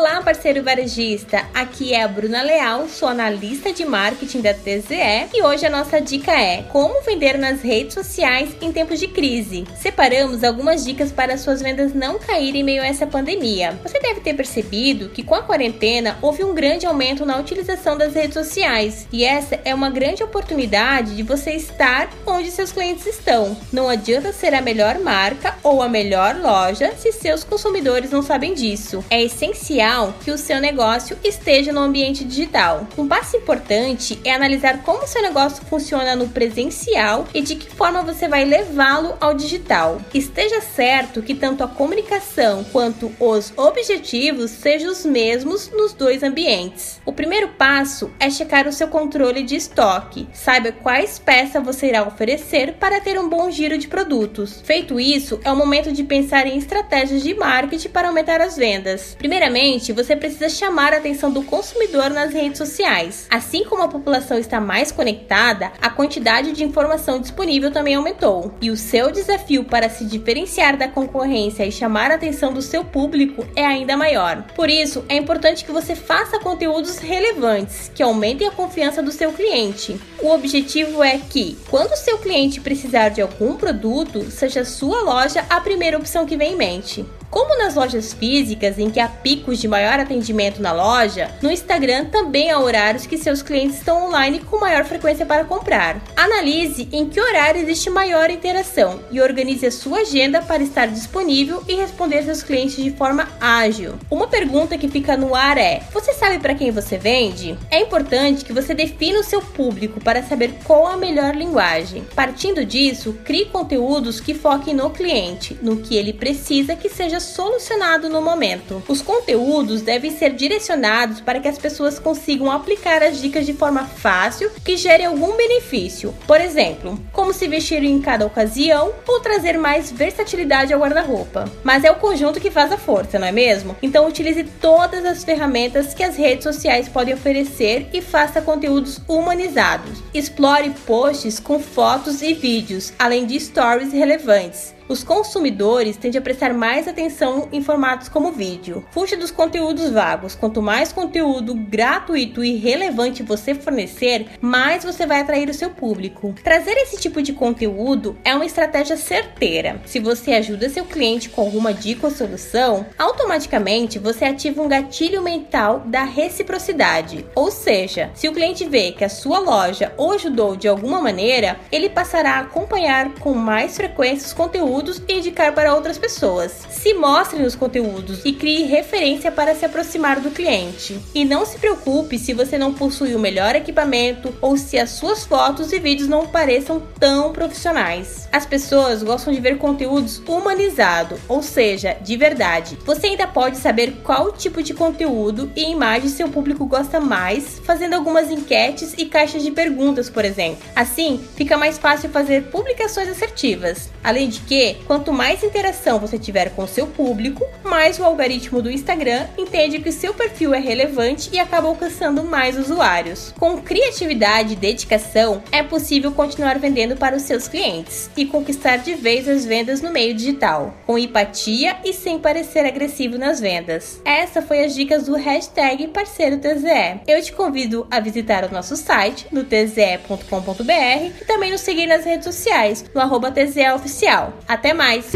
Olá, parceiro varejista! Aqui é a Bruna Leal, sou analista de marketing da TZE e hoje a nossa dica é como vender nas redes sociais em tempos de crise. Separamos algumas dicas para suas vendas não caírem em meio a essa pandemia. Você deve ter percebido que com a quarentena houve um grande aumento na utilização das redes sociais e essa é uma grande oportunidade de você estar onde seus clientes estão. Não adianta ser a melhor marca ou a melhor loja se seus consumidores não sabem disso. É essencial que o seu negócio esteja no ambiente digital. Um passo importante é analisar como seu negócio funciona no presencial e de que forma você vai levá-lo ao digital. Esteja certo que tanto a comunicação quanto os objetivos sejam os mesmos nos dois ambientes. O primeiro passo é checar o seu controle de estoque. Saiba quais peças você irá oferecer para ter um bom giro de produtos. Feito isso, é o momento de pensar em estratégias de marketing para aumentar as vendas. Primeiramente, você precisa chamar a atenção do consumidor nas redes sociais. Assim como a população está mais conectada, a quantidade de informação disponível também aumentou. E o seu desafio para se diferenciar da concorrência e chamar a atenção do seu público é ainda maior. Por isso, é importante que você faça conteúdos relevantes que aumentem a confiança do seu cliente. O objetivo é que, quando o seu cliente precisar de algum produto, seja sua loja a primeira opção que vem em mente. Como nas lojas físicas, em que há picos de maior atendimento na loja, no Instagram também há horários que seus clientes estão online com maior frequência para comprar. Analise em que horário existe maior interação e organize a sua agenda para estar disponível e responder seus clientes de forma ágil. Uma pergunta que fica no ar é: você sabe para quem você vende? É importante que você defina o seu público para saber qual a melhor linguagem. Partindo disso, crie conteúdos que foquem no cliente, no que ele precisa que seja solucionado no momento. Os conteúdos devem ser direcionados para que as pessoas consigam aplicar as dicas de forma fácil que gere algum benefício. Por exemplo, como se vestir em cada ocasião ou trazer mais versatilidade ao guarda-roupa. Mas é o conjunto que faz a força, não é mesmo? Então utilize todas as ferramentas que as redes sociais podem oferecer e faça conteúdos humanizados. Explore posts com fotos e vídeos, além de stories relevantes os consumidores tendem a prestar mais atenção em formatos como vídeo. Fuja dos conteúdos vagos. Quanto mais conteúdo gratuito e relevante você fornecer, mais você vai atrair o seu público. Trazer esse tipo de conteúdo é uma estratégia certeira. Se você ajuda seu cliente com alguma dica ou solução, automaticamente você ativa um gatilho mental da reciprocidade. Ou seja, se o cliente vê que a sua loja o ajudou de alguma maneira, ele passará a acompanhar com mais frequência os conteúdos conteúdos e indicar para outras pessoas. Se mostre nos conteúdos e crie referência para se aproximar do cliente. E não se preocupe se você não possui o melhor equipamento ou se as suas fotos e vídeos não pareçam tão profissionais. As pessoas gostam de ver conteúdos humanizado, ou seja, de verdade. Você ainda pode saber qual tipo de conteúdo e imagem seu público gosta mais, fazendo algumas enquetes e caixas de perguntas, por exemplo. Assim, fica mais fácil fazer publicações assertivas. Além de que, quanto mais interação você tiver com seu público, mais o algoritmo do Instagram entende que seu perfil é relevante e acaba alcançando mais usuários. Com criatividade e dedicação, é possível continuar vendendo para os seus clientes e conquistar de vez as vendas no meio digital, com empatia e sem parecer agressivo nas vendas. Essa foi as dicas do hashtag parceiro TZE. Eu te convido a visitar o nosso site no tze.com.br e também nos seguir nas redes sociais no arroba TZE Oficial. Até mais!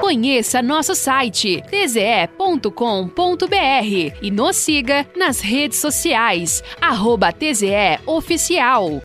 Conheça nosso site tze.com.br e nos siga nas redes sociais, arroba TZE Oficial.